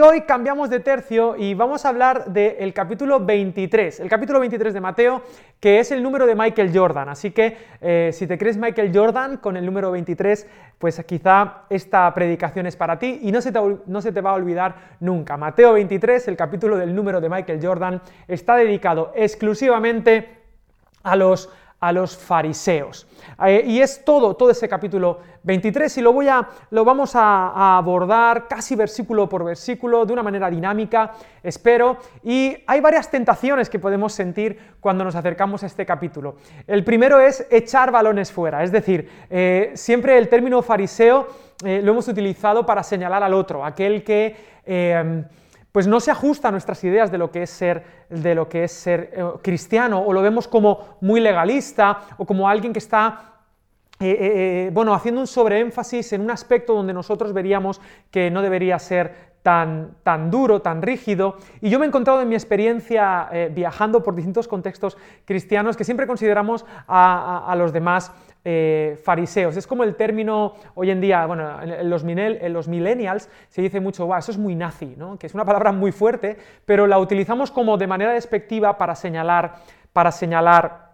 hoy cambiamos de tercio y vamos a hablar del capítulo 23, el capítulo 23 de Mateo, que es el número de Michael Jordan. Así que eh, si te crees Michael Jordan con el número 23, pues quizá esta predicación es para ti y no se te va a olvidar nunca. Mateo 23, el capítulo del número de Michael Jordan, está dedicado exclusivamente a los a los fariseos. Eh, y es todo, todo ese capítulo 23 y lo, voy a, lo vamos a, abordar casi versículo por versículo, de una manera dinámica, espero. Y hay varias tentaciones que podemos sentir cuando nos acercamos a este capítulo. El primero es echar balones fuera, es decir, eh, siempre el término fariseo eh, lo hemos utilizado para señalar al otro, aquel que pues no se ajusta a nuestras ideas de lo que es ser, de lo que es ser eh, cristiano, o lo vemos como muy legalista, o como alguien que está eh, eh, bueno, haciendo un sobreénfasis en un aspecto donde nosotros veríamos que no debería ser tan, tan duro, tan rígido. Y yo me he encontrado en mi experiencia viajando por distintos contextos cristianos que siempre consideramos a los demás eh, fariseos. Es como el término hoy en día, bueno, en los, millennials se dice mucho, eso es muy nazi, ¿no? que es una palabra muy fuerte, pero la utilizamos como de manera despectiva para señalar, para señalar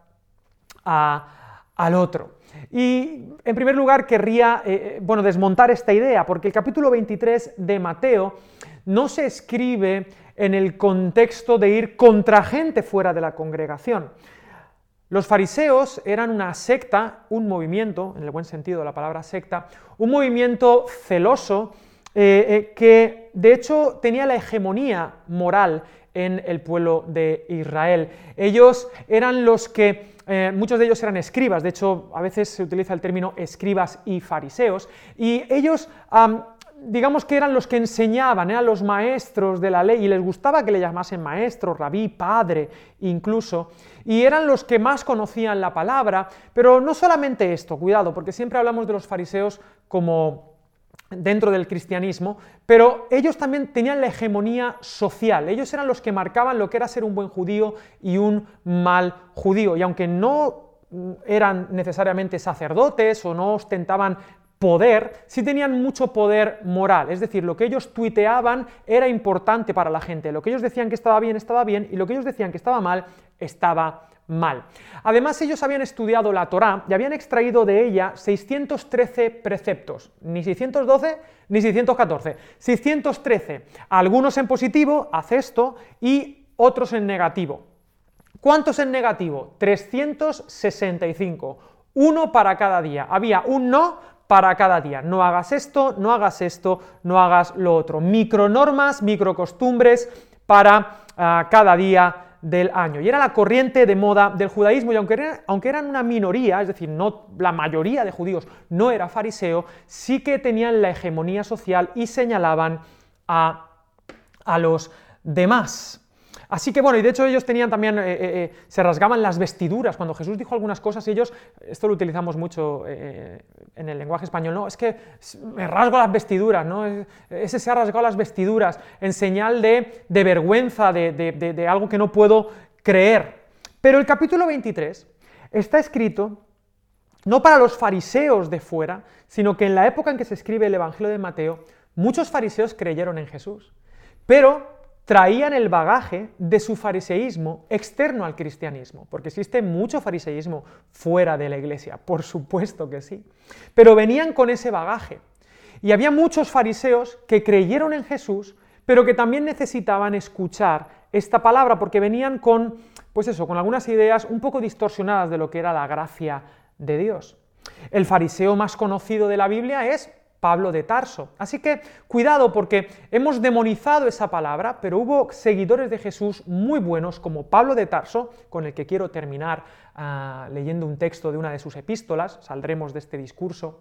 al otro. Y en primer lugar querría eh, eh, bueno, desmontar esta idea, porque el capítulo 23 de Mateo no se escribe en el contexto de ir contra gente fuera de la congregación. Los fariseos eran una secta, un movimiento, en el buen sentido de la palabra secta, un movimiento celoso eh, eh, que de hecho tenía la hegemonía moral en el pueblo de Israel. Ellos eran los que, eh, muchos de ellos eran escribas, de hecho a veces se utiliza el término escribas y fariseos, y ellos digamos que eran los que enseñaban, eran los maestros de la ley y les gustaba que le llamasen maestro, rabí, padre incluso, y eran los que más conocían la palabra, pero no solamente esto, cuidado, porque siempre hablamos de los fariseos como dentro del cristianismo, pero ellos también tenían la hegemonía social, ellos eran los que marcaban lo que era ser un buen judío y un mal judío, y aunque no eran necesariamente sacerdotes o no ostentaban poder, sí tenían mucho poder moral, es decir, lo que ellos tuiteaban era importante para la gente, lo que ellos decían que estaba bien estaba bien y lo que ellos decían que estaba mal estaba mal. Además, ellos habían estudiado la Torá y habían extraído de ella 613 preceptos, ni 612 ni 614, 613, algunos en positivo, haz esto, y otros en negativo. ¿Cuántos en negativo? 365, uno para cada día. Había un no para cada día. No hagas esto, no hagas esto, no hagas lo otro. Micronormas, microcostumbres para ah, cada día del año. Y era la corriente de moda del judaísmo, y aunque, aunque, eran una minoría, es decir, no, la mayoría de judíos no era fariseo, sí que tenían la hegemonía social y señalaban a, a los demás. Así que bueno, y de hecho ellos tenían también, eh, eh, eh, se rasgaban las vestiduras. Cuando Jesús dijo algunas cosas, ellos, esto lo utilizamos mucho en el lenguaje español, no, es que me rasgo las vestiduras, ¿no? Ese se ha rasgado las vestiduras en señal de, vergüenza, de, de algo que no puedo creer. Pero el capítulo 23 está escrito no para los fariseos de fuera, sino que en la época en que se escribe el Evangelio de Mateo, muchos fariseos creyeron en Jesús. Pero traían el bagaje de su fariseísmo externo al cristianismo, porque existe mucho fariseísmo fuera de la iglesia, por supuesto que sí, pero venían con ese bagaje. Y había muchos fariseos que creyeron en Jesús, pero que también necesitaban escuchar esta palabra porque venían con pues eso, con algunas ideas un poco distorsionadas de lo que era la gracia de Dios. El fariseo más conocido de la Biblia es Pablo de Tarso. Así que cuidado porque hemos demonizado esa palabra, pero hubo seguidores de Jesús muy buenos como Pablo de Tarso, con el que quiero terminar ah, leyendo un texto de una de sus epístolas, saldremos de este discurso.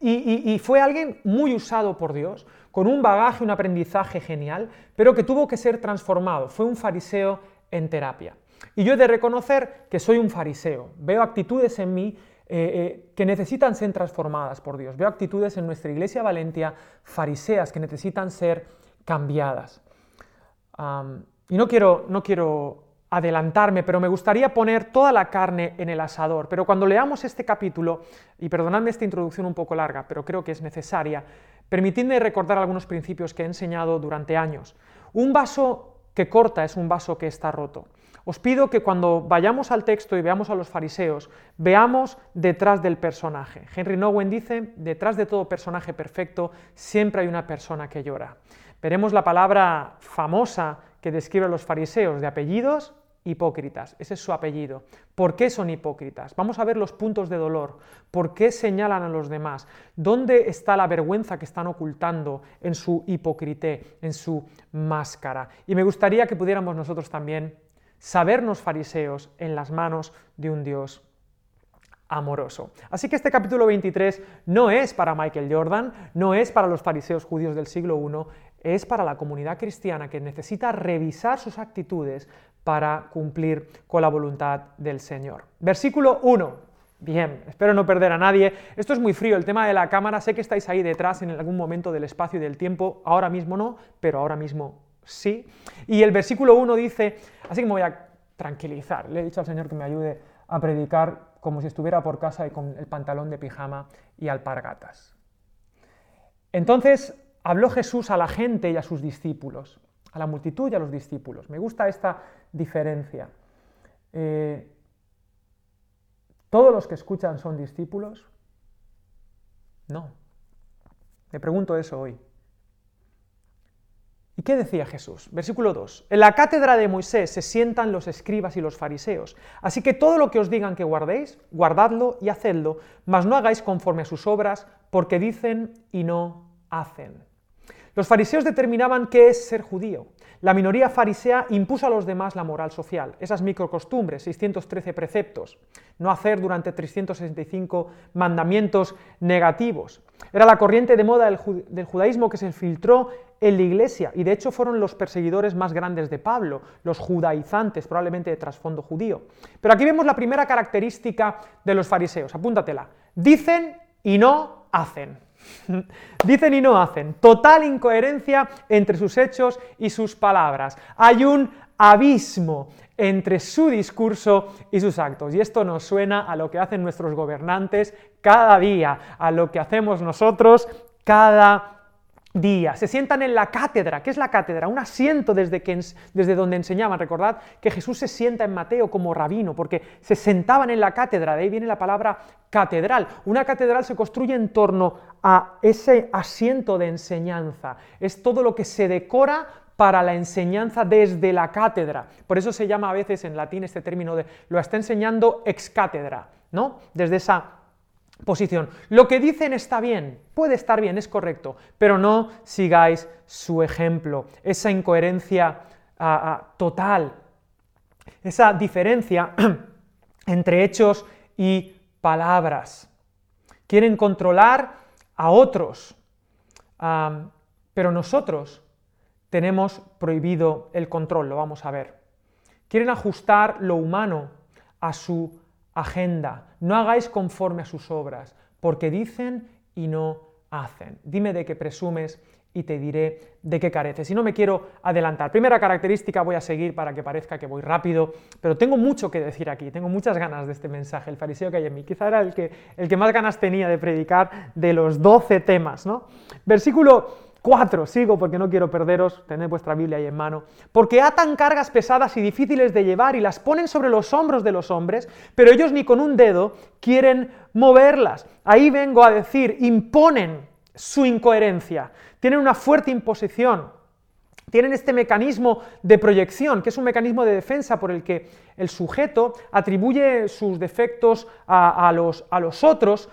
Y, fue alguien muy usado por Dios, con un bagaje, un aprendizaje genial, pero que tuvo que ser transformado. Fue un fariseo en terapia. Y yo he de reconocer que soy un fariseo. Veo actitudes en mí eh, eh, que necesitan ser transformadas por Dios. Veo actitudes en nuestra iglesia Valentia fariseas que necesitan ser cambiadas. y no quiero, no quiero adelantarme, pero me gustaría poner toda la carne en el asador. Pero cuando leamos este capítulo, y perdonadme esta introducción un poco larga, pero creo que es necesaria, permitidme recordar algunos principios que he enseñado durante años. Un vaso que corta es un vaso que está roto. Os pido que cuando vayamos al texto y veamos a los fariseos, veamos detrás del personaje. Henry Nowen dice, detrás de todo personaje perfecto siempre hay una persona que llora. Veremos la palabra famosa que describe a los fariseos de apellidos hipócritas. Ese es su apellido. ¿Por qué son hipócritas? Vamos a ver los puntos de dolor. ¿Por qué señalan a los demás? ¿Dónde está la vergüenza que están ocultando en su hipocrité, en su máscara? Y me gustaría que pudiéramos nosotros también sabernos fariseos en las manos de un Dios amoroso. Así que este capítulo 23 no es para Michael Jordan, no es para los fariseos judíos del siglo I, es para la comunidad cristiana que necesita revisar sus actitudes para cumplir con la voluntad del Señor. Versículo 1. Bien, espero no perder a nadie. Esto es muy frío, el tema de la cámara, sé que estáis ahí detrás en algún momento del espacio y del tiempo, ahora mismo no, pero ahora mismo sí. Y el versículo 1 dice, así que me voy a tranquilizar, le he dicho al Señor que me ayude a predicar como si estuviera por casa y con el pantalón de pijama y alpargatas. Entonces, habló Jesús a la gente y a sus discípulos, a la multitud y a los discípulos. Me gusta esta diferencia. Eh, ¿Todos los que escuchan son discípulos? No. Me pregunto eso hoy. ¿Y qué decía Jesús? Versículo 2. En la cátedra de Moisés se sientan los escribas y los fariseos. Así que todo lo que os digan que guardéis, guardadlo y hacedlo, mas no hagáis conforme a sus obras, porque dicen y no hacen. Los fariseos determinaban qué es ser judío. La minoría farisea impuso a los demás la moral social, esas microcostumbres, 613 preceptos, no hacer durante 365 mandamientos negativos. Era la corriente de moda del, judaísmo que se filtró en la iglesia y de hecho fueron los perseguidores más grandes de Pablo, los judaizantes, probablemente de trasfondo judío. Pero aquí vemos la primera característica de los fariseos, apúntatela. Dicen y no hacen. Dicen y no hacen. Total incoherencia entre sus hechos y sus palabras. Hay un abismo entre su discurso y sus actos. Y esto nos suena a lo que hacen nuestros gobernantes cada día, a lo que hacemos nosotros cada día. Se sientan en la cátedra. ¿Qué es la cátedra? Un asiento desde donde enseñaban. Recordad que Jesús se sienta en Mateo como rabino, porque se sentaban en la cátedra. De ahí viene la palabra catedral. Una catedral se construye en torno a ese asiento de enseñanza. Es todo lo que se decora para la enseñanza desde la cátedra. Por eso se llama a veces en latín este término de lo está enseñando ex cátedra, ¿no? Desde esa posición. Lo que dicen está bien, puede estar bien, es correcto, pero no sigáis su ejemplo, esa incoherencia ah, ah, total, esa diferencia entre hechos y palabras. Quieren controlar a otros, pero nosotros tenemos prohibido el control, lo vamos a ver. Quieren ajustar lo humano a su agenda. No hagáis conforme a sus obras, porque dicen y no hacen. Dime de qué presumes y te diré de qué careces. Y no me quiero adelantar. Primera característica, voy a seguir para que parezca que voy rápido, pero tengo mucho que decir aquí, tengo muchas ganas de este mensaje, el fariseo que hay en mí. Quizá era el que, el que más ganas tenía de predicar de los doce temas. ¿no? Versículo 4, sigo porque no quiero perderos, tened vuestra Biblia ahí en mano. Porque atan cargas pesadas y difíciles de llevar y las ponen sobre los hombros de los hombres, pero ellos ni con un dedo quieren moverlas. Ahí vengo a decir, imponen su incoherencia, tienen una fuerte imposición, tienen este mecanismo de proyección, que es un mecanismo de defensa por el que el sujeto atribuye sus defectos a, los, a los, otros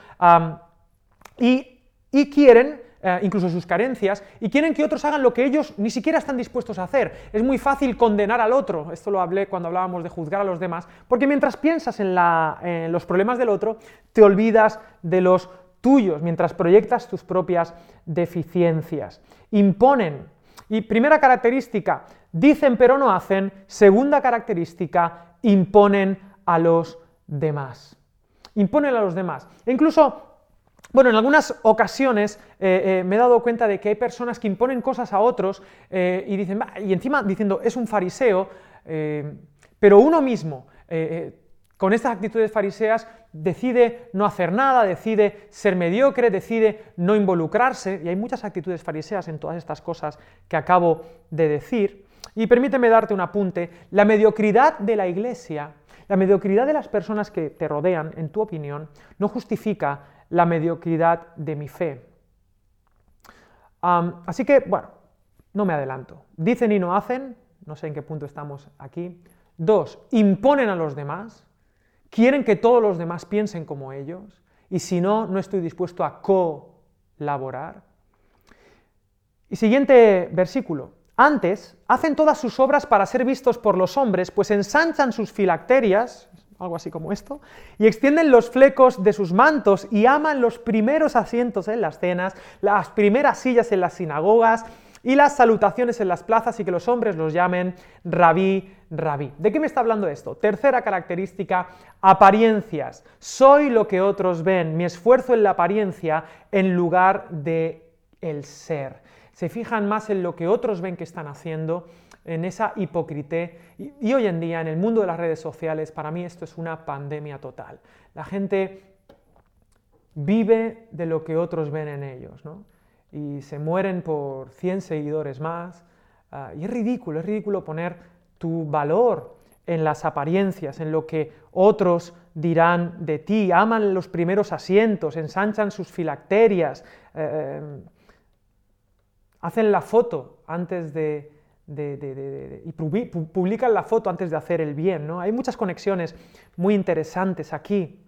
y, y quieren eh, incluso sus carencias, y quieren que otros hagan lo que ellos ni siquiera están dispuestos a hacer. Es muy fácil condenar al otro, esto lo hablé cuando hablábamos de juzgar a los demás, porque mientras piensas en, en los problemas del otro, te olvidas de los tuyos, mientras proyectas tus propias deficiencias. Imponen. Y primera característica, dicen pero no hacen. Segunda característica, imponen a los demás. Imponen a los demás. E incluso bueno, en algunas ocasiones eh, eh, me he dado cuenta de que hay personas que imponen cosas a otros eh, y dicen, y encima diciendo, es un fariseo, pero uno mismo, con estas actitudes fariseas, decide no hacer nada, decide ser mediocre, decide no involucrarse, y hay muchas actitudes fariseas en todas estas cosas que acabo de decir. Y permíteme darte un apunte, la mediocridad de la iglesia, la mediocridad de las personas que te rodean, en tu opinión, no justifica la mediocridad de mi fe. así que, bueno, no me adelanto. Dicen y no hacen, no sé en qué punto estamos aquí. Dos, imponen a los demás, quieren que todos los demás piensen como ellos, y si no, no estoy dispuesto a colaborar. Y siguiente versículo. Antes, hacen todas sus obras para ser vistos por los hombres, pues ensanchan sus filacterias, algo así como esto, y extienden los flecos de sus mantos y aman los primeros asientos en las cenas, las primeras sillas en las sinagogas y las salutaciones en las plazas y que los hombres los llamen rabí, rabí. ¿De qué me está hablando esto? Tercera característica, apariencias. Soy lo que otros ven, mi esfuerzo en la apariencia en lugar de el ser. Se fijan más en lo que otros ven que están haciendo en esa hipocrité. Y, hoy en día, en el mundo de las redes sociales, para mí esto es una pandemia total. La gente vive de lo que otros ven en ellos, Y se mueren por 100 seguidores más. Ah, y es ridículo, es ridículo poner tu valor en las apariencias, en lo que otros dirán de ti, aman los primeros asientos, ensanchan sus filacterias, eh, eh, hacen la foto antes de, y publican la foto antes de hacer el bien. ¿no? Hay muchas conexiones muy interesantes aquí.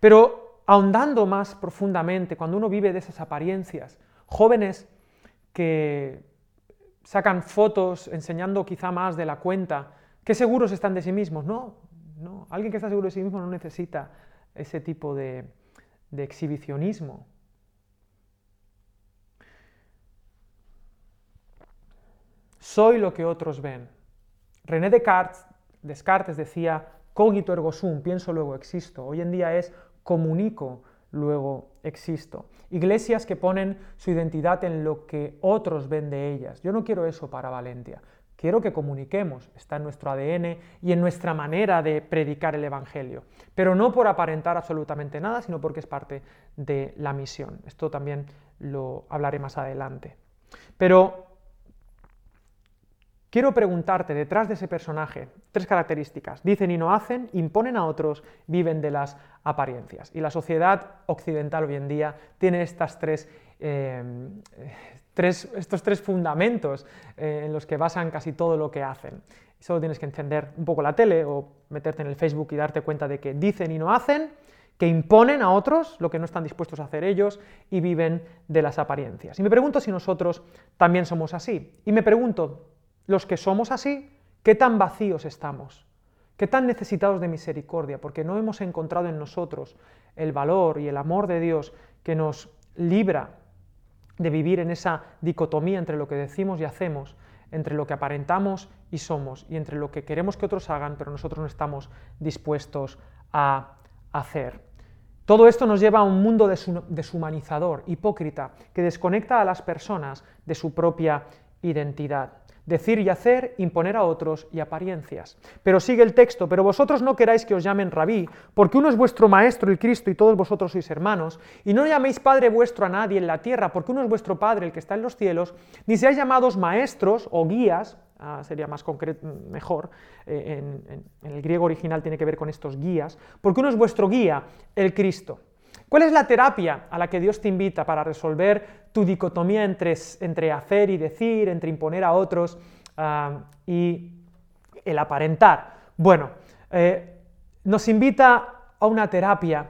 Pero ahondando más profundamente, cuando uno vive de esas apariencias, jóvenes que sacan fotos enseñando quizá más de la cuenta, ¿qué seguros están de sí mismos? No, no. Alguien que está seguro de sí mismo no necesita ese tipo de, de exhibicionismo. Soy lo que otros ven. René Descartes, Descartes decía, cogito ergo sum, pienso luego existo. Hoy en día es comunico, luego existo. Iglesias que ponen su identidad en lo que otros ven de ellas. Yo no quiero eso para Valentia. Quiero que comuniquemos, está en nuestro ADN y en nuestra manera de predicar el Evangelio, pero no por aparentar absolutamente nada, sino porque es parte de la misión. Esto también lo hablaré más adelante. Pero Quiero preguntarte, detrás de ese personaje, tres características. Dicen y no hacen, imponen a otros, viven de las apariencias. Y la sociedad occidental hoy en día tiene estas tres, eh, estos tres fundamentos eh, en los que basan casi todo lo que hacen. Solo tienes que encender un poco la tele o meterte en el Facebook y darte cuenta de que dicen y no hacen, que imponen a otros lo que no están dispuestos a hacer ellos y viven de las apariencias. Y me pregunto si nosotros también somos así. Y me pregunto, los que somos así, qué tan vacíos estamos, qué tan necesitados de misericordia, porque no hemos encontrado en nosotros el valor y el amor de Dios que nos libra de vivir en esa dicotomía entre lo que decimos y hacemos, entre lo que aparentamos y somos, y entre lo que queremos que otros hagan, pero nosotros no estamos dispuestos a hacer. Todo esto nos lleva a un mundo deshumanizador, hipócrita, que desconecta a las personas de su propia identidad decir y hacer, imponer a otros y apariencias. Pero sigue el texto, pero vosotros no queráis que os llamen rabí, porque uno es vuestro maestro, el Cristo, y todos vosotros sois hermanos, y no llaméis Padre vuestro a nadie en la tierra, porque uno es vuestro Padre, el que está en los cielos, ni seáis llamados maestros o guías, ah, sería más concreto, mejor, eh, en el griego original tiene que ver con estos guías, porque uno es vuestro guía, el Cristo. ¿Cuál es la terapia a la que Dios te invita para resolver tu dicotomía entre, entre hacer y decir, entre imponer a otros ah, y el aparentar? Bueno, eh, nos invita a una terapia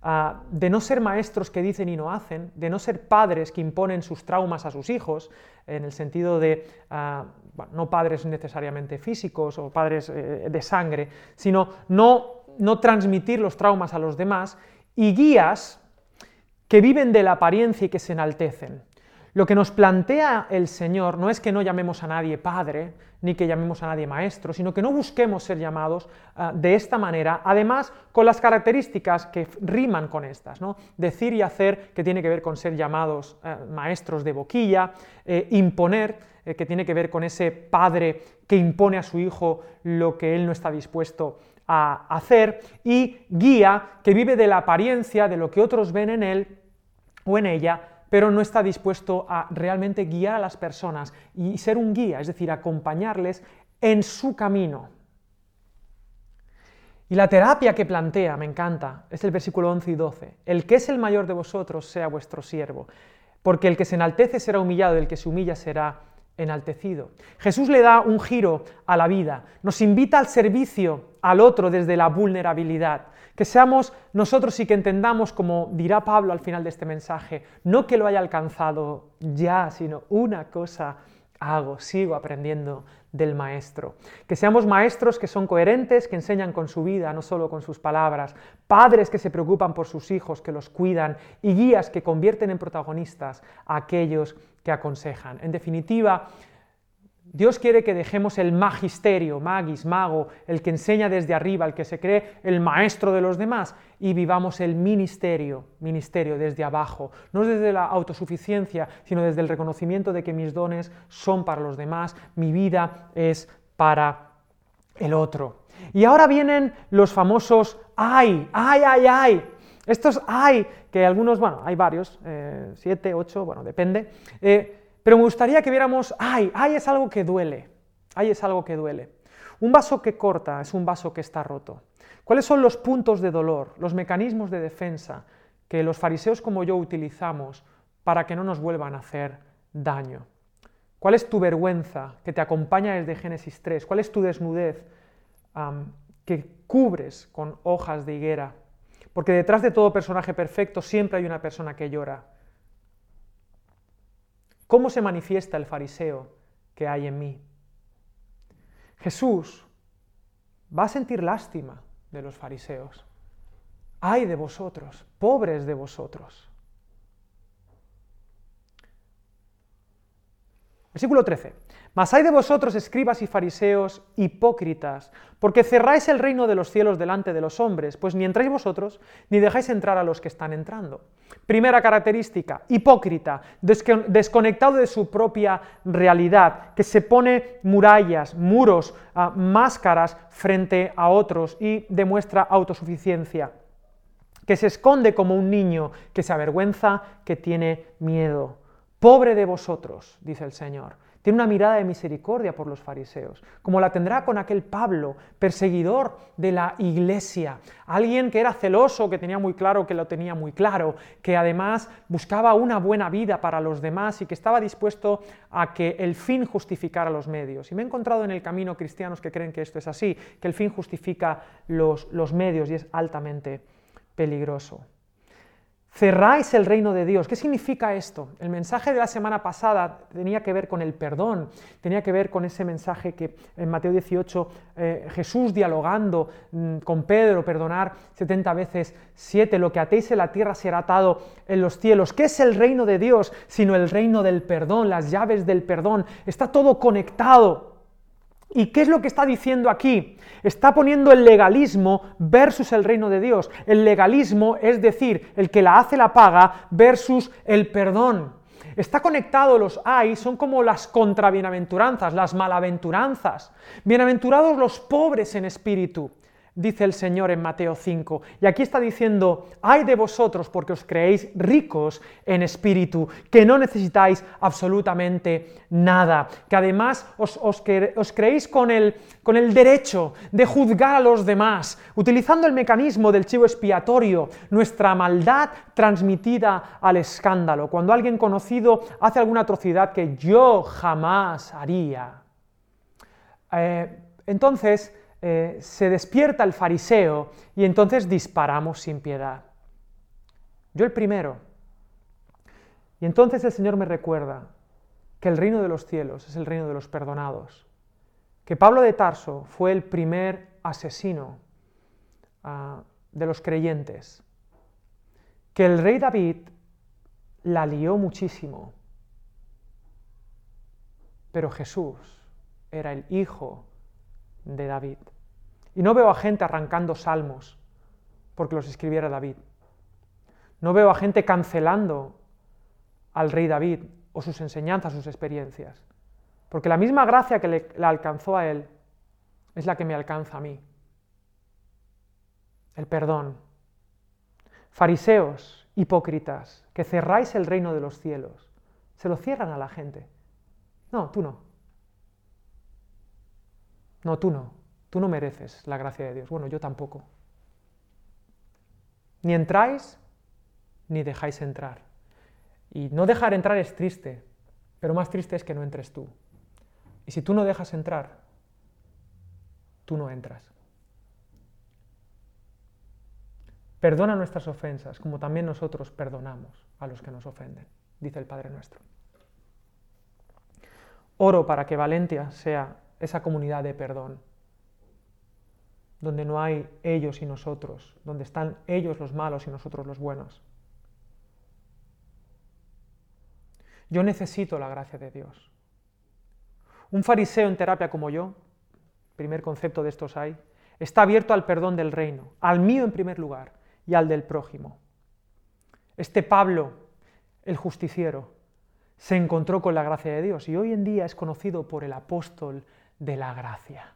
ah, de no ser maestros que dicen y no hacen, de no ser padres que imponen sus traumas a sus hijos, en el sentido de ah, no padres necesariamente físicos o padres eh, de sangre, sino no, no transmitir los traumas a los demás y guías que viven de la apariencia y que se enaltecen. Lo que nos plantea el Señor no es que no llamemos a nadie Padre, ni que llamemos a nadie Maestro, sino que no busquemos ser llamados ah, de esta manera, además con las características que riman con estas, ¿no? decir y hacer, que tiene que ver con ser llamados eh, maestros de boquilla, eh, imponer, eh, que tiene que ver con ese padre que impone a su hijo lo que él no está dispuesto a hacer, y guía, que vive de la apariencia, de lo que otros ven en él o en ella, pero no está dispuesto a realmente guiar a las personas y ser un guía, es decir, acompañarles en su camino. Y la terapia que plantea, me encanta, es el versículo 11 y 12. El que es el mayor de vosotros sea vuestro siervo, porque el que se enaltece será humillado y el que se humilla será enaltecido. Jesús le da un giro a la vida, nos invita al servicio al otro desde la vulnerabilidad, que seamos nosotros y que entendamos, como dirá Pablo al final de este mensaje, no que lo haya alcanzado ya, sino una cosa hago, sigo aprendiendo del maestro. Que seamos maestros que son coherentes, que enseñan con su vida, no solo con sus palabras, padres que se preocupan por sus hijos, que los cuidan, y guías que convierten en protagonistas a aquellos aconsejan. En definitiva, Dios quiere que dejemos el magisterio, magis, mago, el que enseña desde arriba, el que se cree el maestro de los demás, y vivamos el ministerio, ministerio desde abajo, no desde la autosuficiencia, sino desde el reconocimiento de que mis dones son para los demás, mi vida es para el otro. Y ahora vienen los famosos ay, ay, ay, ay. Estos ay, que algunos, bueno, hay varios, eh, siete, ocho, bueno, depende. Eh, pero me gustaría que viéramos, ay, ay es algo que duele, ay es algo que duele. Un vaso que corta es un vaso que está roto. ¿Cuáles son los puntos de dolor, los mecanismos de defensa que los fariseos como yo utilizamos para que no nos vuelvan a hacer daño? ¿Cuál es tu vergüenza que te acompaña desde Génesis 3? ¿Cuál es tu desnudez que cubres con hojas de higuera? Porque detrás de todo personaje perfecto siempre hay una persona que llora. ¿Cómo se manifiesta el fariseo que hay en mí? Jesús va a sentir lástima de los fariseos. Ay de vosotros, pobres de vosotros. Versículo 13. Mas hay de vosotros, escribas y fariseos, hipócritas, porque cerráis el reino de los cielos delante de los hombres, pues ni entráis vosotros, ni dejáis entrar a los que están entrando. Primera característica, hipócrita, desconectado de su propia realidad, que se pone murallas, muros, ah, máscaras frente a otros y demuestra autosuficiencia, que se esconde como un niño, que se avergüenza, que tiene miedo. Pobre de vosotros, dice el Señor tiene una mirada de misericordia por los fariseos, como la tendrá con aquel Pablo, perseguidor de la iglesia, alguien que era celoso, que tenía muy claro que lo tenía muy claro, que además buscaba una buena vida para los demás y que estaba dispuesto a que el fin justificara los medios. Y me he encontrado en el camino cristianos que creen que esto es así, que el fin justifica los, los medios y es altamente peligroso. Cerráis el reino de Dios. ¿Qué significa esto? El mensaje de la semana pasada tenía que ver con el perdón, tenía que ver con ese mensaje que en Mateo 18 eh, Jesús dialogando mm, con Pedro, perdonar 70 veces 7, lo que atéis en la tierra será atado en los cielos. ¿Qué es el reino de Dios sino el reino del perdón, las llaves del perdón? Está todo conectado. ¿Y qué es lo que está diciendo aquí? Está poniendo el legalismo versus el reino de Dios. El legalismo es decir, el que la hace la paga versus el perdón. Está conectado los hay, son como las contrabienaventuranzas, las malaventuranzas. Bienaventurados los pobres en espíritu dice el Señor en Mateo 5. Y aquí está diciendo, ay de vosotros porque os creéis ricos en espíritu, que no necesitáis absolutamente nada, que además os, creéis con el, con el derecho de juzgar a los demás, utilizando el mecanismo del chivo expiatorio, nuestra maldad transmitida al escándalo, cuando alguien conocido hace alguna atrocidad que yo jamás haría. Eh, entonces, eh, se despierta el fariseo y entonces disparamos sin piedad. Yo el primero. Y entonces el Señor me recuerda que el reino de los cielos es el reino de los perdonados, que Pablo de Tarso fue el primer asesino ah, de los creyentes, que el rey David la lió muchísimo pero Jesús era el hijo de David. Y no veo a gente arrancando salmos porque los escribiera David. No veo a gente cancelando al rey David o sus enseñanzas, sus experiencias. Porque la misma gracia que le, alcanzó a él es la que me alcanza a mí. El perdón. Fariseos, hipócritas, que cerráis el reino de los cielos. Se lo cierran a la gente. No, tú no. No, tú no. Tú no mereces la gracia de Dios. Bueno, yo tampoco. Ni entráis, ni dejáis entrar. Y no dejar entrar es triste, pero más triste es que no entres tú. Y si tú no dejas entrar, tú no entras. Perdona nuestras ofensas, como también nosotros perdonamos a los que nos ofenden, dice el Padre nuestro. Oro para que Valentia sea esa comunidad de perdón, donde no hay ellos y nosotros, donde están ellos los malos y nosotros los buenos. Yo necesito la gracia de Dios. Un fariseo en terapia como yo, primer concepto de estos hay, está abierto al perdón del reino, al mío en primer lugar y al del prójimo. Este Pablo, el justiciero, se encontró con la gracia de Dios y hoy en día es conocido por el apóstol de la gracia.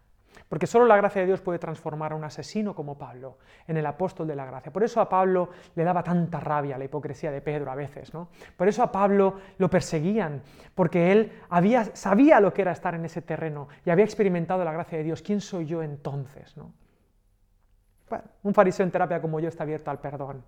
Porque solo la gracia de Dios puede transformar a un asesino como Pablo en el apóstol de la gracia. Por eso a Pablo le daba tanta rabia la hipocresía de Pedro a veces, ¿no? Por eso a Pablo lo perseguían, porque él había, sabía lo que era estar en ese terreno y había experimentado la gracia de Dios. ¿Quién soy yo entonces? ¿no? un fariseo en terapia como yo está abierto al perdón.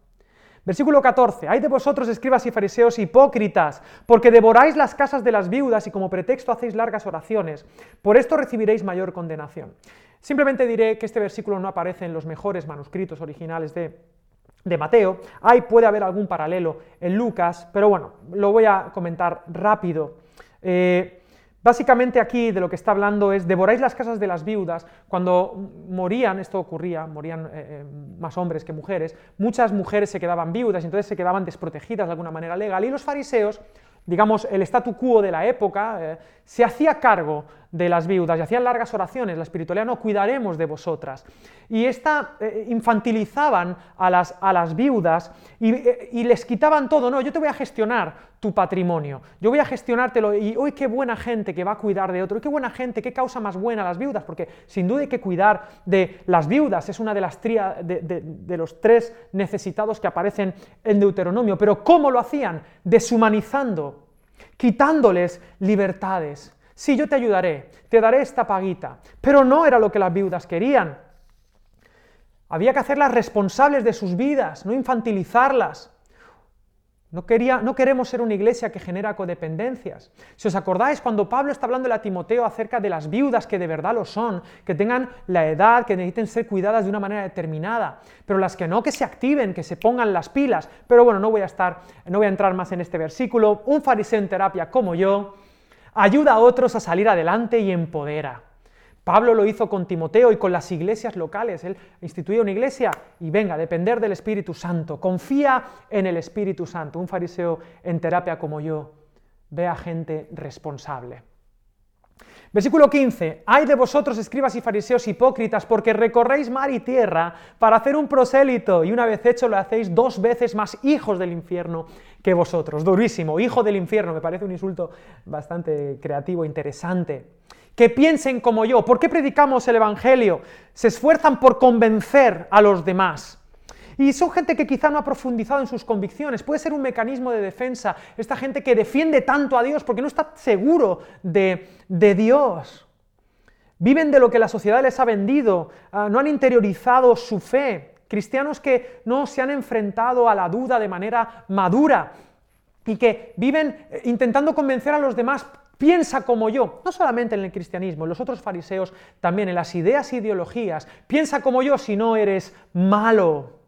Versículo 14. Hay de vosotros, escribas y fariseos hipócritas, porque devoráis las casas de las viudas y como pretexto hacéis largas oraciones. Por esto recibiréis mayor condenación. Simplemente diré que este versículo no aparece en los mejores manuscritos originales de, de Mateo. Ahí puede haber algún paralelo en Lucas, pero bueno, lo voy a comentar rápido. Eh, Básicamente aquí de lo que está hablando es, devoráis las casas de las viudas. Cuando morían, esto ocurría, morían eh, eh, más hombres que mujeres, muchas mujeres se quedaban viudas y entonces se quedaban desprotegidas de alguna manera legal. Y los fariseos, digamos, el statu quo de la época, eh, se hacía cargo de las viudas y hacían largas oraciones, la espiritualidad no cuidaremos de vosotras. Y esta eh, infantilizaban a las, a las viudas eh, y, les quitaban todo, no, yo te voy a gestionar tu patrimonio, yo voy a gestionártelo y hoy qué buena gente que va a cuidar de otro, y qué buena gente, qué causa más buena las viudas, porque sin duda hay que cuidar de las viudas, es una de las tría, de, de los tres necesitados que aparecen en Deuteronomio, pero ¿cómo lo hacían? Deshumanizando, quitándoles libertades sí, yo te ayudaré, te daré esta paguita, pero no era lo que las viudas querían. Había que hacerlas responsables de sus vidas, no infantilizarlas. No, quería, no, queremos ser una iglesia que genera codependencias. Si os acordáis, cuando Pablo está hablando a Timoteo acerca de las viudas que de verdad lo son, que tengan la edad, que necesiten ser cuidadas de una manera determinada, pero las que no, que se activen, que se pongan las pilas. Pero bueno, no voy a estar, no voy a entrar más en este versículo. Un fariseo en terapia como yo, ayuda a otros a salir adelante y empodera. Pablo lo hizo con Timoteo y con las iglesias locales. Él instituyó una iglesia y venga, depender del Espíritu Santo. Confía en el Espíritu Santo. Un fariseo en terapia como yo ve a gente responsable. Versículo 15. Hay de vosotros, escribas y fariseos hipócritas, porque recorréis mar y tierra para hacer un prosélito, y una vez hecho lo hacéis dos veces más hijos del infierno que vosotros. Durísimo, hijo del infierno, me parece un insulto bastante creativo, interesante. Que piensen como yo. ¿Por qué predicamos el Evangelio? Se esfuerzan por convencer a los demás. Y son gente que quizá no ha profundizado en sus convicciones. Puede ser un mecanismo de defensa. Esta gente que defiende tanto a Dios porque no está seguro de, Dios. Viven de lo que la sociedad les ha vendido. Ah, no han interiorizado su fe. Cristianos que no se han enfrentado a la duda de manera madura y que viven eh, intentando convencer a los demás piensa como yo, no solamente en el cristianismo, en los otros fariseos, también en las ideas e ideologías, piensa como yo si no eres malo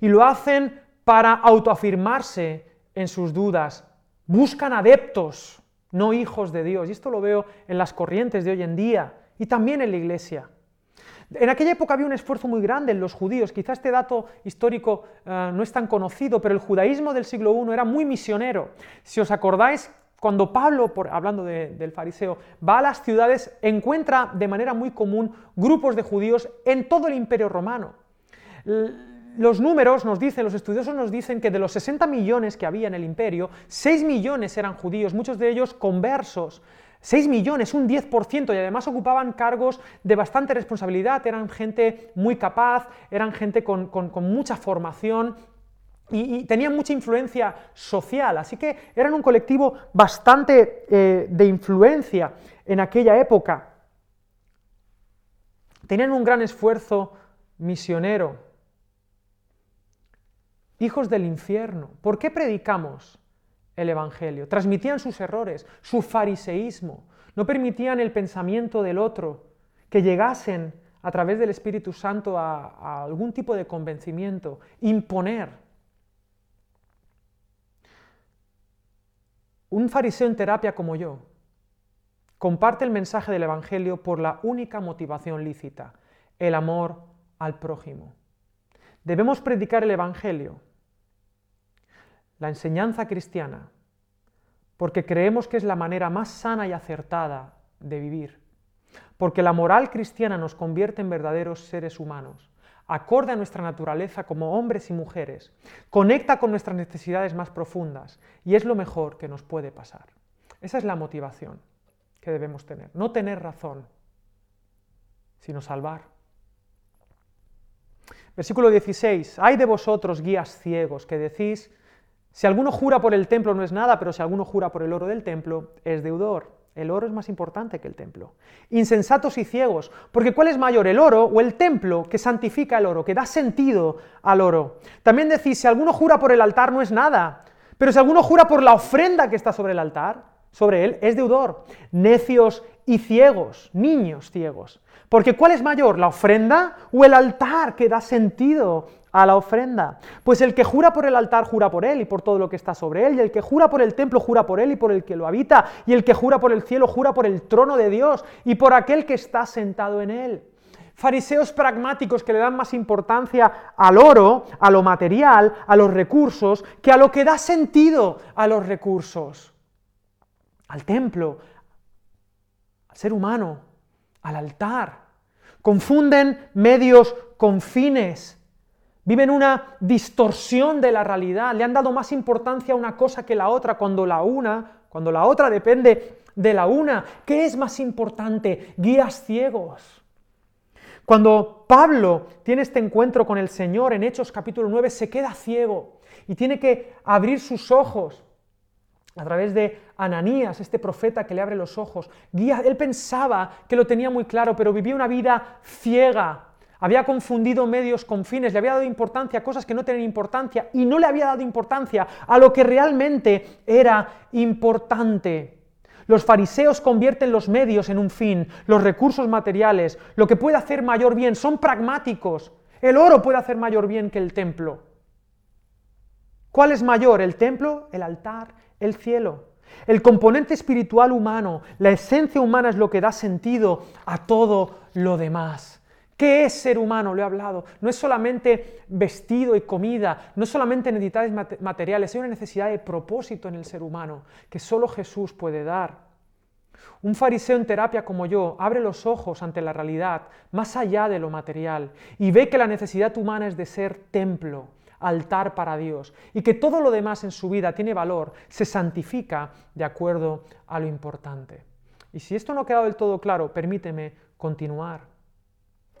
y lo hacen para autoafirmarse en sus dudas. Buscan adeptos, no hijos de Dios. Y esto lo veo en las corrientes de hoy en día y también en la iglesia. En aquella época había un esfuerzo muy grande en los judíos, quizás este dato histórico eh, no es tan conocido, pero el judaísmo del siglo I era muy misionero. Si os acordáis, cuando Pablo, hablando del fariseo, va a las ciudades, encuentra de manera muy común grupos de judíos en todo el imperio romano. Los números nos dicen, los estudiosos nos dicen que de los 60 millones que había en el imperio, 6 millones eran judíos, muchos de ellos conversos. 6 millones, un 10%, y además ocupaban cargos de bastante responsabilidad, eran gente muy capaz, eran gente con mucha formación, y, tenían mucha influencia social, así que eran un colectivo bastante eh, de influencia en aquella época. Tenían un gran esfuerzo misionero. Hijos del infierno. ¿Por qué predicamos el Evangelio? Transmitían sus errores, su fariseísmo, no permitían el pensamiento del otro, que llegasen a través del Espíritu Santo a algún tipo de convencimiento, imponer Un fariseo en terapia como yo comparte el mensaje del Evangelio por la única motivación lícita, el amor al prójimo. Debemos predicar el Evangelio, la enseñanza cristiana, porque creemos que es la manera más sana y acertada de vivir, porque la moral cristiana nos convierte en verdaderos seres humanos, acorde a nuestra naturaleza como hombres y mujeres, conecta con nuestras necesidades más profundas y es lo mejor que nos puede pasar. Esa es la motivación que debemos tener. No tener razón, sino salvar. Versículo 16. Hay de vosotros guías ciegos que decís, si alguno jura por el templo no es nada, pero si alguno jura por el oro del templo es deudor. El oro es más importante que el templo. Insensatos y ciegos, porque ¿cuál es mayor, el oro o el templo que santifica el oro, que da sentido al oro? También decís, si alguno jura por el altar no es nada, pero si alguno jura por la ofrenda que está sobre el altar, sobre él, es deudor. Necios y ciegos, niños ciegos. Porque ¿cuál es mayor, la ofrenda o el altar que da sentido a la ofrenda. Pues el que jura por el altar jura por él y por todo lo que está sobre él, y el que jura por el templo jura por él y por el que lo habita, y el que jura por el cielo jura por el trono de Dios y por aquel que está sentado en él. Fariseos pragmáticos que le dan más importancia al oro, a lo material, a los recursos, que a lo que da sentido a los recursos, al templo, al ser humano, al altar. Confunden medios con fines Viven una distorsión de la realidad, le han dado más importancia a una cosa que la otra cuando la una, cuando la otra depende de la una. ¿Qué es más importante? Guías ciegos. Cuando Pablo tiene este encuentro con el Señor en Hechos capítulo 9, se queda ciego y tiene que abrir sus ojos a través de Ananías, este profeta que le abre los ojos. Guía, él pensaba que lo tenía muy claro, pero vivía una vida ciega, había confundido medios con fines, le había dado importancia a cosas que no tenían importancia y no le había dado importancia a lo que realmente era importante. Los fariseos convierten los medios en un fin, los recursos materiales, lo que puede hacer mayor bien, son pragmáticos. El oro puede hacer mayor bien que el templo. ¿Cuál es mayor? ¿El templo, el altar, el cielo? El componente espiritual humano, la esencia humana es lo que da sentido a todo lo demás. ¿Qué es ser humano? Lo he hablado. No es solamente vestido y comida, no es solamente necesidades materiales, hay una necesidad de propósito en el ser humano que solo Jesús puede dar. Un fariseo en terapia como yo abre los ojos ante la realidad, más allá de lo material, y ve que la necesidad humana es de ser templo, altar para Dios, y que todo lo demás en su vida tiene valor, se santifica de acuerdo a lo importante. Y si esto no ha quedado del todo claro, permíteme continuar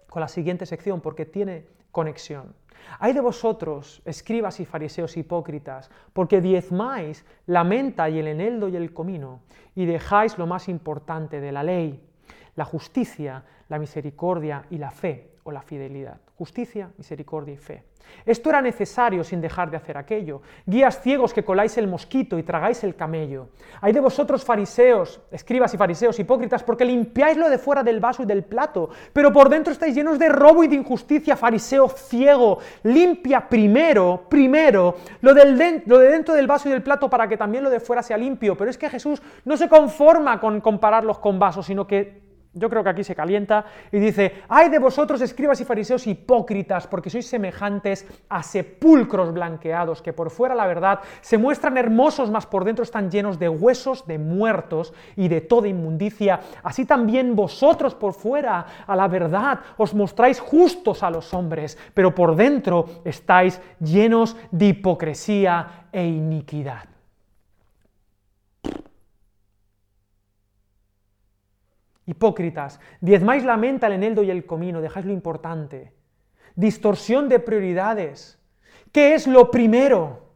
con la siguiente sección porque tiene conexión. Hay de vosotros, escribas y fariseos hipócritas, porque diezmáis la menta y el eneldo y el comino, y dejáis lo más importante de la ley, la justicia, la misericordia y la fe o la fidelidad. Justicia, misericordia y fe. Esto era necesario sin dejar de hacer aquello. Guías ciegos que coláis el mosquito y tragáis el camello. Hay de vosotros fariseos, escribas y fariseos hipócritas, porque limpiáis lo de fuera del vaso y del plato, pero por dentro estáis llenos de robo y de injusticia, fariseo ciego. Limpia primero, primero, lo, del lo de dentro del vaso y del plato para que también lo de fuera sea limpio. Pero es que Jesús no se conforma con compararlos con vasos, sino que yo creo que aquí se calienta y dice, ay de vosotros escribas y fariseos hipócritas, porque sois semejantes a sepulcros blanqueados, que por fuera la verdad se muestran hermosos, mas por dentro están llenos de huesos de muertos y de toda inmundicia. Así también vosotros por fuera a la verdad os mostráis justos a los hombres, pero por dentro estáis llenos de hipocresía e iniquidad. Hipócritas, diezmáis la menta, el eneldo y el comino, dejáis lo importante. Distorsión de prioridades. ¿Qué es lo primero?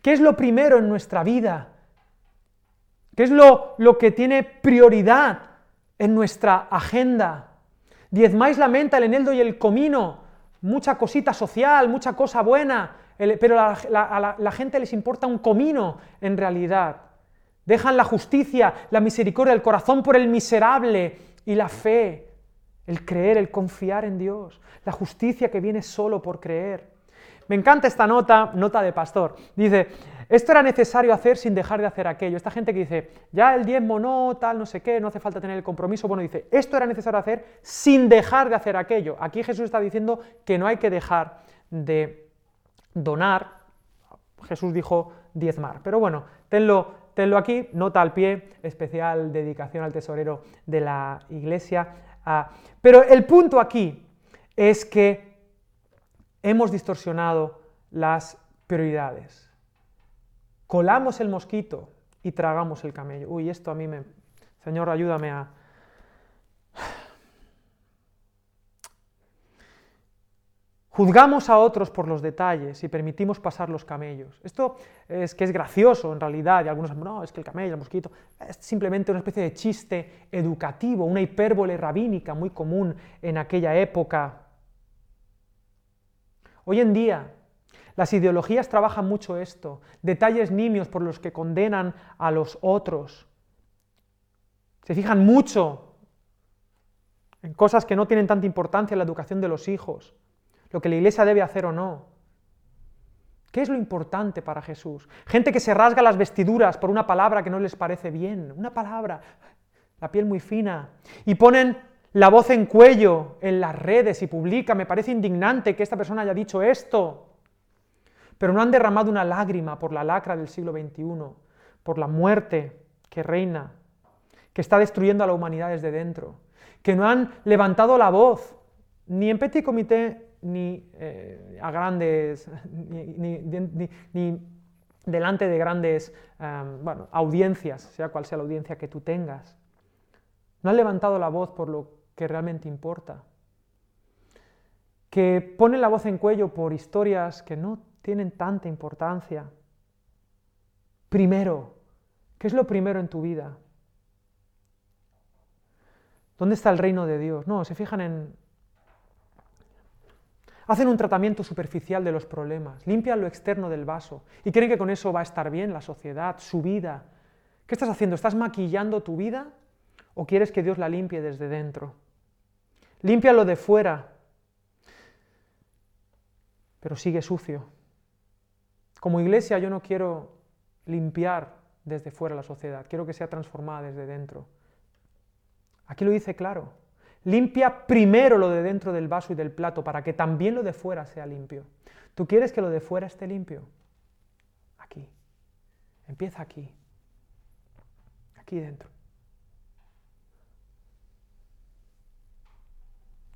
¿Qué es lo primero en nuestra vida? ¿Qué es lo, lo que tiene prioridad en nuestra agenda? Diezmáis la menta, el eneldo y el comino. Mucha cosita social, mucha cosa buena, pero a la gente les importa un comino en realidad. Dejan la justicia, la misericordia, el corazón por el miserable y la fe, el creer, el confiar en Dios, la justicia que viene solo por creer. Me encanta esta nota, nota de pastor. Dice, esto era necesario hacer sin dejar de hacer aquello. Esta gente que dice, ya el diezmo no, tal, no sé qué, no hace falta tener el compromiso. Bueno, dice, esto era necesario hacer sin dejar de hacer aquello. Aquí Jesús está diciendo que no hay que dejar de donar. Jesús dijo diezmar. Pero bueno, tenlo, tenlo aquí, nota al pie, especial dedicación al tesorero de la iglesia. Ah, pero el punto aquí es que hemos distorsionado las prioridades. Colamos el mosquito y tragamos el camello. Uy, esto a mí me... Señor, ayúdame a, Juzgamos a otros por los detalles y permitimos pasar los camellos. Esto es que es gracioso en realidad, y algunos no, es que el camello, el mosquito, es simplemente una especie de chiste educativo, una hipérbole rabínica muy común en aquella época. Hoy en día, las ideologías trabajan mucho esto, detalles nimios por los que condenan a los otros. Se fijan mucho en cosas que no tienen tanta importancia en la educación de los hijos lo que la iglesia debe hacer o no. ¿Qué es lo importante para Jesús? Gente que se rasga las vestiduras por una palabra que no les parece bien, una palabra, la piel muy fina, y ponen la voz en cuello en las redes y publica, me parece indignante que esta persona haya dicho esto, pero no han derramado una lágrima por la lacra del siglo XXI, por la muerte que reina, que está destruyendo a la humanidad desde dentro, que no han levantado la voz, ni en petit comité ni eh, a grandes, ni, delante de grandes em, audiencias, sea cual sea la audiencia que tú tengas. No han levantado la voz por lo que realmente importa. Que ponen la voz en cuello por historias que no tienen tanta importancia. Primero, ¿qué es lo primero en tu vida? ¿Dónde está el reino de Dios? No, se fijan en, Hacen un tratamiento superficial de los problemas, limpian lo externo del vaso y creen que con eso va a estar bien la sociedad, su vida. ¿Qué estás haciendo? ¿Estás maquillando tu vida o quieres que Dios la limpie desde dentro? Limpia lo de fuera, pero sigue sucio. Como iglesia yo no quiero limpiar desde fuera la sociedad, quiero que sea transformada desde dentro. Aquí lo dice claro. Limpia primero lo de dentro del vaso y del plato para que también lo de fuera sea limpio. ¿Tú quieres que lo de fuera esté limpio? Aquí. Empieza aquí. Aquí dentro.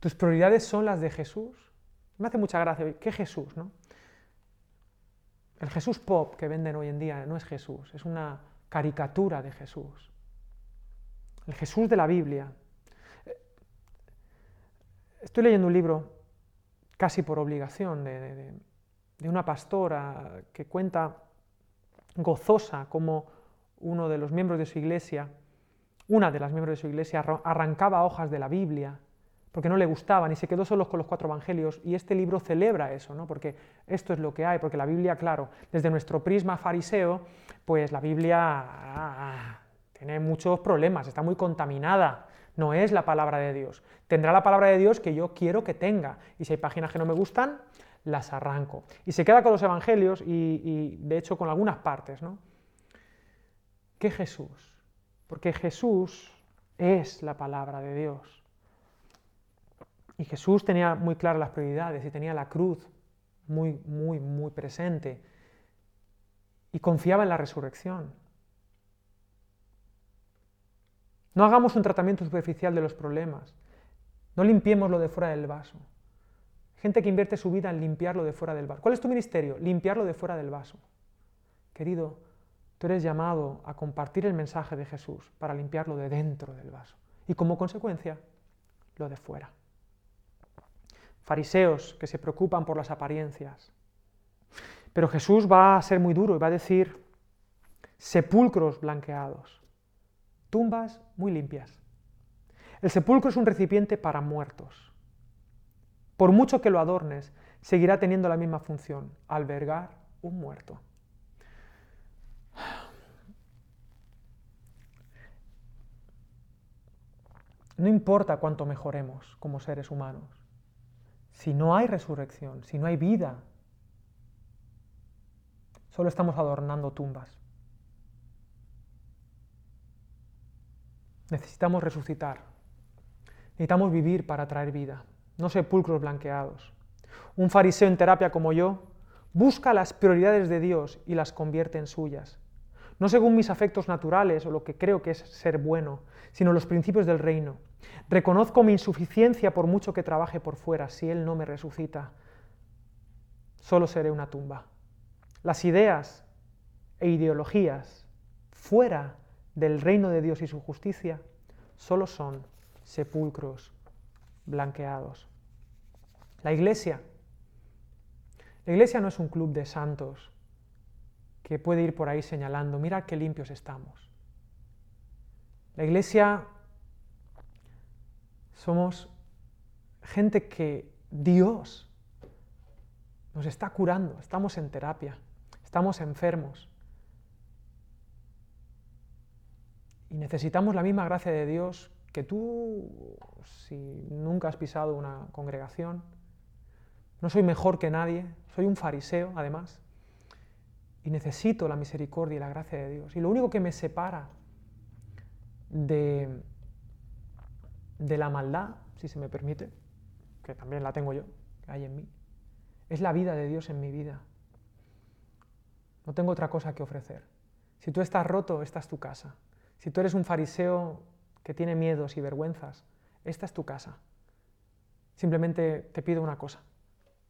Tus prioridades son las de Jesús. Me hace mucha gracia. ¿Qué Jesús, no? El Jesús pop que venden hoy en día no es Jesús, es una caricatura de Jesús. El Jesús de la Biblia, Estoy leyendo un libro casi por obligación de, una pastora que cuenta gozosa como uno de los miembros de su iglesia, una de las miembros de su iglesia, arrancaba hojas de la Biblia porque no le gustaban y se quedó solo con los cuatro evangelios y este libro celebra eso, ¿no? porque esto es lo que hay, porque la Biblia, claro, desde nuestro prisma fariseo, pues la Biblia ah, tiene muchos problemas, está muy contaminada, no es la palabra de Dios. Tendrá la palabra de Dios que yo quiero que tenga. Y si hay páginas que no me gustan, las arranco. Y se queda con los evangelios y, de hecho con algunas partes. ¿no? ¿Qué Jesús? Porque Jesús es la palabra de Dios. Y Jesús tenía muy claras las prioridades y tenía la cruz muy, muy, muy presente. Y confiaba en la resurrección. No hagamos un tratamiento superficial de los problemas. No limpiemos lo de fuera del vaso. Gente que invierte su vida en limpiarlo de fuera del vaso. ¿Cuál es tu ministerio? Limpiarlo de fuera del vaso. Querido, tú eres llamado a compartir el mensaje de Jesús para limpiarlo de dentro del vaso. Y como consecuencia, lo de fuera. Fariseos que se preocupan por las apariencias. Pero Jesús va a ser muy duro y va a decir sepulcros blanqueados, tumbas muy limpias. El sepulcro es un recipiente para muertos. Por mucho que lo adornes, seguirá teniendo la misma función, albergar un muerto. No importa cuánto mejoremos como seres humanos, si no hay resurrección, si no hay vida, solo estamos adornando tumbas. Necesitamos resucitar. Necesitamos vivir para traer vida, no sepulcros blanqueados. Un fariseo en terapia como yo busca las prioridades de Dios y las convierte en suyas. No según mis afectos naturales o lo que creo que es ser bueno, sino los principios del reino. Reconozco mi insuficiencia por mucho que trabaje por fuera. Si Él no me resucita, solo seré una tumba. Las ideas e ideologías fuera del reino de Dios y su justicia solo son sepulcros blanqueados. La iglesia. La iglesia no es un club de santos que puede ir por ahí señalando, mira qué limpios estamos. La iglesia somos gente que Dios nos está curando, estamos en terapia, estamos enfermos. Y necesitamos la misma gracia de Dios que tú, si nunca has pisado una congregación. No soy mejor que nadie, soy un fariseo además. Y necesito la misericordia y la gracia de Dios. Y lo único que me separa de, de la maldad, si se me permite, que también la tengo yo, que hay en mí, es la vida de Dios en mi vida. No tengo otra cosa que ofrecer. Si tú estás roto, esta es tu casa. Si tú eres un fariseo que tiene miedos y vergüenzas, esta es tu casa. Simplemente te pido una cosa,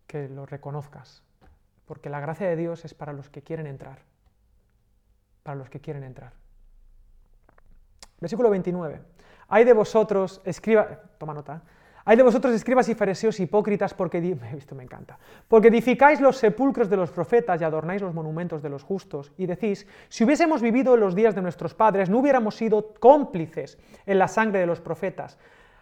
que lo reconozcas, porque la gracia de Dios es para los que quieren entrar, para los que quieren entrar. Versículo 29. Hay de vosotros, escriba, toma nota, hay de vosotros escribas y fariseos hipócritas porque, esto me encanta, porque edificáis los sepulcros de los profetas y adornáis los monumentos de los justos y decís, si hubiésemos vivido en los días de nuestros padres, no hubiéramos sido cómplices en la sangre de los profetas.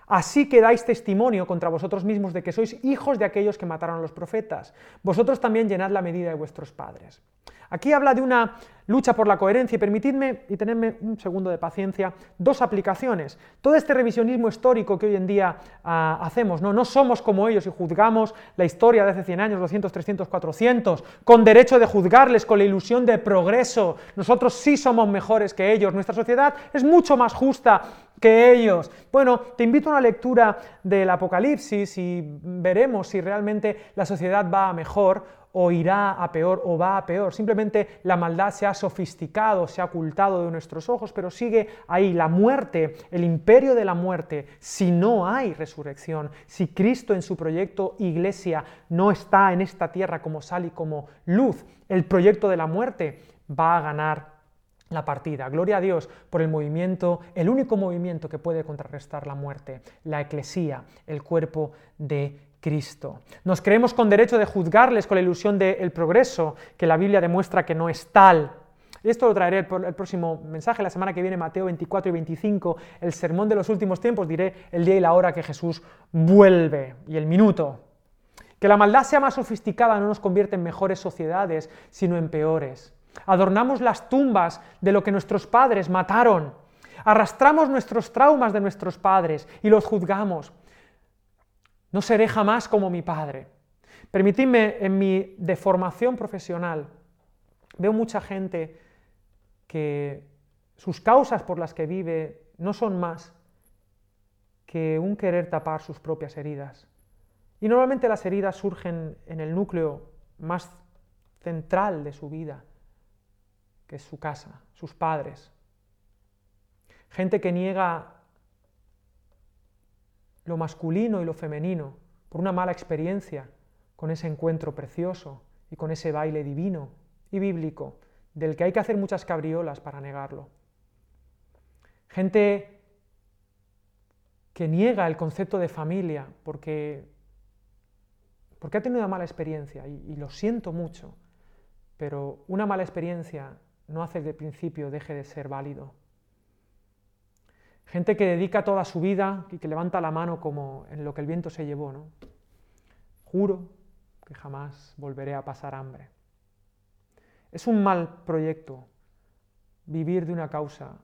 Así que dais testimonio contra vosotros mismos de que sois hijos de aquellos que mataron a los profetas. Vosotros también llenad la medida de vuestros padres. Aquí habla de una lucha por la coherencia y permitidme, y tenedme un segundo de paciencia, dos aplicaciones. Todo este revisionismo histórico que hoy en día ah, hacemos, ¿no? no somos como ellos y juzgamos la historia de hace 100 años, 200, 300, 400, con derecho de juzgarles, con la ilusión de progreso. Nosotros sí somos mejores que ellos, nuestra sociedad es mucho más justa que ellos. Bueno, te invito a una lectura del Apocalipsis y veremos si realmente la sociedad va a mejor o irá a peor o va a peor. Simplemente la maldad se ha sofisticado, se ha ocultado de nuestros ojos, pero sigue ahí la muerte, el imperio de la muerte, si no hay resurrección, si Cristo en su proyecto iglesia no está en esta tierra como sal y como luz, el proyecto de la muerte va a ganar la partida. Gloria a Dios por el movimiento, el único movimiento que puede contrarrestar la muerte, la eclesía, el cuerpo de Cristo. Nos creemos con derecho de juzgarles con la ilusión del progreso, que la Biblia demuestra que no es tal. Esto lo traeré el, el próximo mensaje, la semana que viene, Mateo 24 y 25, el sermón de los últimos tiempos, diré el día y la hora que Jesús vuelve y el minuto. Que la maldad sea más sofisticada no nos convierte en mejores sociedades, sino en peores. Adornamos las tumbas de lo que nuestros padres mataron. Arrastramos nuestros traumas de nuestros padres y los juzgamos. No seré jamás como mi padre. Permitidme, en mi deformación profesional, veo mucha gente que sus causas por las que vive no son más que un querer tapar sus propias heridas. Y normalmente las heridas surgen en el núcleo más central de su vida, que es su casa, sus padres. Gente que niega lo masculino y lo femenino por una mala experiencia con ese encuentro precioso y con ese baile divino y bíblico del que hay que hacer muchas cabriolas para negarlo. Gente que niega el concepto de familia porque, porque ha tenido una mala experiencia y, y lo siento mucho, pero una mala experiencia no hace que el principio deje de ser válido. Gente que dedica toda su vida y que levanta la mano como en lo que el viento se llevó, ¿no? Juro que jamás volveré a pasar hambre. Es un mal proyecto vivir de una causa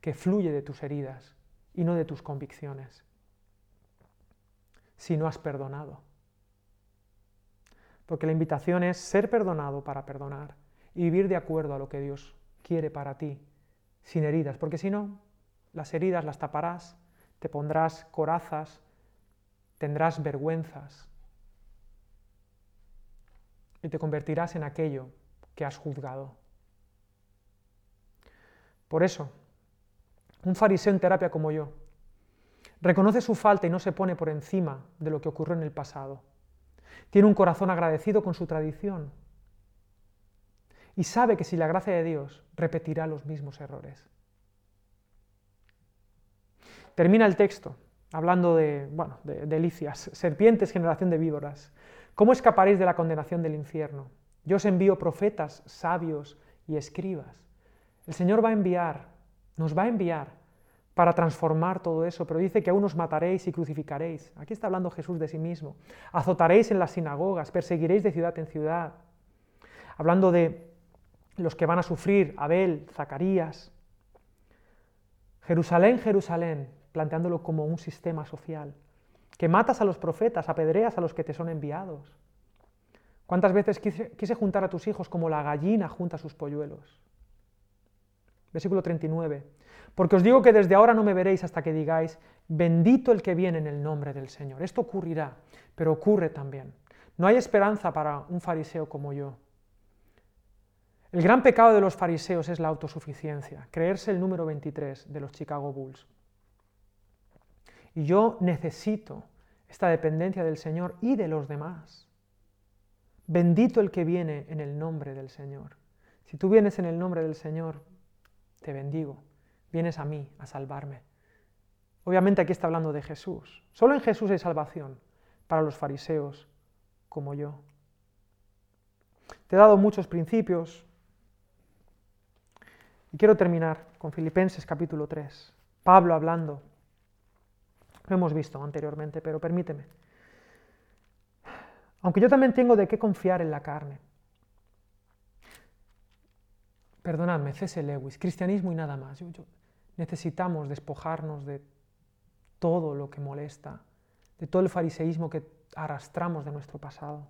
que fluye de tus heridas y no de tus convicciones, si no has perdonado. Porque la invitación es ser perdonado para perdonar y vivir de acuerdo a lo que Dios quiere para ti, sin heridas, porque si no, las heridas las taparás, te pondrás corazas, tendrás vergüenzas y te convertirás en aquello que has juzgado. Por eso, un fariseo en terapia como yo reconoce su falta y no se pone por encima de lo que ocurrió en el pasado. Tiene un corazón agradecido con su tradición y sabe que si la gracia de Dios repetirá los mismos errores. Termina el texto hablando de, bueno, de delicias, serpientes, generación de víboras. ¿Cómo escaparéis de la condenación del infierno? Yo os envío profetas, sabios y escribas. El Señor va a enviar, nos va a enviar para transformar todo eso, pero dice que aún os mataréis y crucificaréis. Aquí está hablando Jesús de sí mismo. Azotaréis en las sinagogas, perseguiréis de ciudad en ciudad. Hablando de los que van a sufrir, Abel, Zacarías. Jerusalén, Jerusalén, planteándolo como un sistema social, que matas a los profetas, apedreas a los que te son enviados. ¿Cuántas veces quise, juntar a tus hijos como la gallina junta a sus polluelos? Versículo 39. Porque os digo que desde ahora no me veréis hasta que digáis, bendito el que viene en el nombre del Señor. Esto ocurrirá, pero ocurre también. No hay esperanza para un fariseo como yo. El gran pecado de los fariseos es la autosuficiencia, creerse el número 23 de los Chicago Bulls. Y yo necesito esta dependencia del Señor y de los demás. Bendito el que viene en el nombre del Señor. Si tú vienes en el nombre del Señor, te bendigo. Vienes a mí a salvarme. Obviamente aquí está hablando de Jesús. Solo en Jesús hay salvación para los fariseos como yo. Te he dado muchos principios y quiero terminar con Filipenses capítulo 3. Pablo hablando lo hemos visto anteriormente, pero permíteme. Aunque yo también tengo de qué confiar en la carne. Perdonadme, C.S. Lewis, cristianismo y nada más. necesitamos despojarnos de todo lo que molesta, de todo el fariseísmo que arrastramos de nuestro pasado.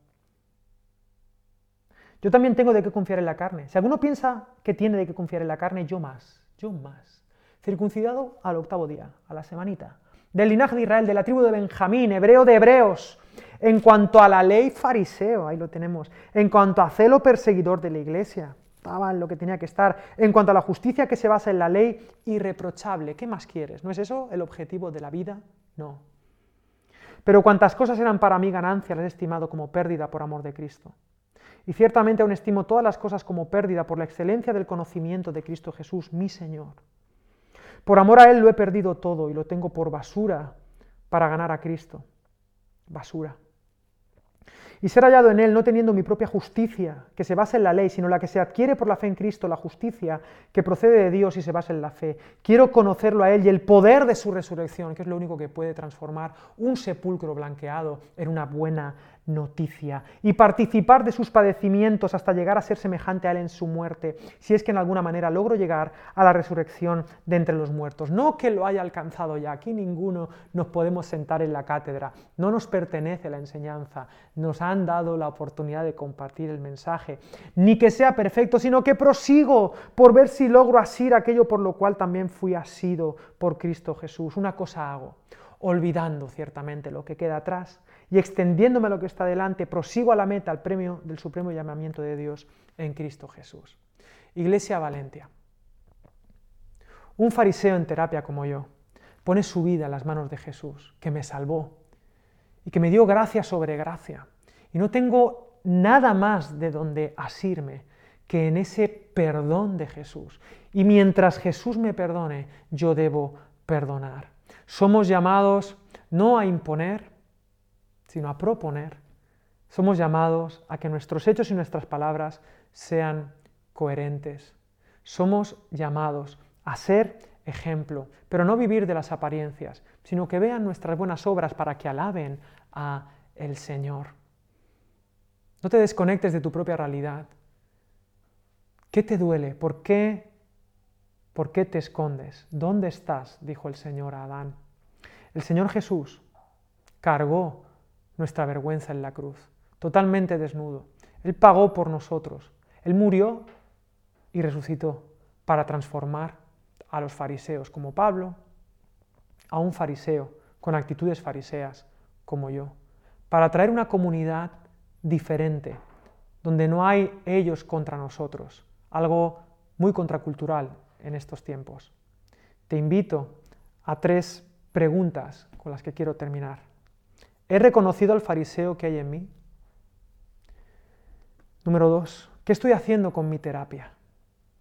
Yo también tengo de qué confiar en la carne. Si alguno piensa que tiene de qué confiar en la carne, yo más, yo más. Circuncidado al octavo día, a la semanita, del linaje de Israel, de la tribu de Benjamín, hebreo de hebreos. En cuanto a la ley fariseo, ahí lo tenemos. En cuanto a celo perseguidor de la iglesia, estaba en lo que tenía que estar. En cuanto a la justicia que se basa en la ley, irreprochable. ¿Qué más quieres? ¿No es eso el objetivo de la vida? No. Pero cuantas cosas eran para mí ganancia, las he estimado como pérdida por amor de Cristo. Y ciertamente aún estimo todas las cosas como pérdida por la excelencia del conocimiento de Cristo Jesús, mi Señor por amor a Él lo he perdido todo y lo tengo por basura para ganar a Cristo. Basura. Y ser hallado en Él no teniendo mi propia justicia, que se basa en la ley, sino la que se adquiere por la fe en Cristo, la justicia que procede de Dios y se basa en la fe. Quiero conocerlo a Él y el poder de su resurrección, que es lo único que puede transformar un sepulcro blanqueado en una buena noticia y participar de sus padecimientos hasta llegar a ser semejante a Él en su muerte, si es que en alguna manera logro llegar a la resurrección de entre los muertos. No que lo haya alcanzado ya, aquí ninguno nos podemos sentar en la cátedra, no nos pertenece la enseñanza, nos han dado la oportunidad de compartir el mensaje, ni que sea perfecto, sino que prosigo por ver si logro asir aquello por lo cual también fui asido por Cristo Jesús. Una cosa hago, olvidando ciertamente lo que queda atrás y extendiéndome a lo que está delante, prosigo a la meta, al premio del supremo llamamiento de Dios en Cristo Jesús. Iglesia Valentia. Un fariseo en terapia como yo pone su vida en las manos de Jesús, que me salvó y que me dio gracia sobre gracia. Y no tengo nada más de donde asirme que en ese perdón de Jesús. Y mientras Jesús me perdone, yo debo perdonar. Somos llamados no a imponer, sino a proponer. Somos llamados a que nuestros hechos y nuestras palabras sean coherentes. Somos llamados a ser ejemplo, pero no vivir de las apariencias, sino que vean nuestras buenas obras para que alaben a el Señor. No te desconectes de tu propia realidad. ¿Qué te duele? ¿Por qué? ¿Por qué te escondes? ¿Dónde estás? dijo el Señor a Adán. El Señor Jesús cargó nuestra vergüenza en la cruz, totalmente desnudo. Él pagó por nosotros. Él murió y resucitó para transformar a los fariseos como Pablo, a un fariseo con actitudes fariseas como yo, para traer una comunidad diferente, donde no hay ellos contra nosotros, algo muy contracultural en estos tiempos. Te invito a tres preguntas con las que quiero terminar. ¿He reconocido al fariseo que hay en mí? Número dos, ¿qué estoy haciendo con mi terapia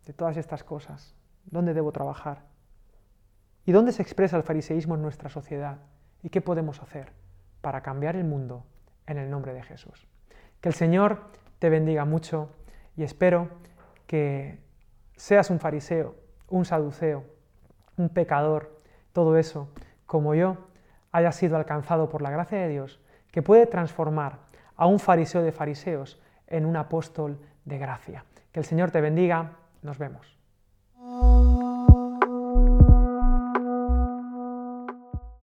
de todas estas cosas? ¿Dónde debo trabajar? ¿Y dónde se expresa el fariseísmo en nuestra sociedad? ¿Y qué podemos hacer para cambiar el mundo en el nombre de Jesús? Que el Señor te bendiga mucho y espero que seas un fariseo, un saduceo, un pecador, todo eso, como yo, haya sido alcanzado por la gracia de Dios, que puede transformar a un fariseo de fariseos en un apóstol de gracia. Que el Señor te bendiga, nos vemos.